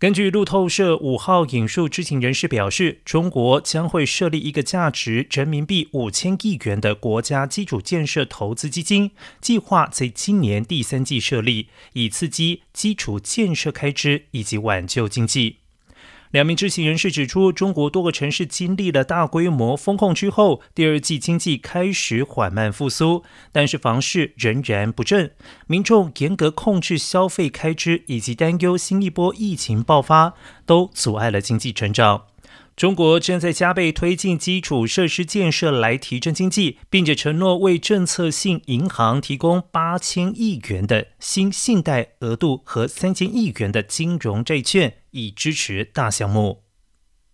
根据路透社五号引述知情人士表示，中国将会设立一个价值人民币五千亿元的国家基础建设投资基金，计划在今年第三季设立，以刺激基础建设开支以及挽救经济。两名知情人士指出，中国多个城市经历了大规模封控之后，第二季经济开始缓慢复苏，但是房市仍然不振，民众严格控制消费开支，以及担忧新一波疫情爆发，都阻碍了经济成长。中国正在加倍推进基础设施建设来提振经济，并且承诺为政策性银行提供八千亿元的新信贷额度和三千亿元的金融债券，以支持大项目。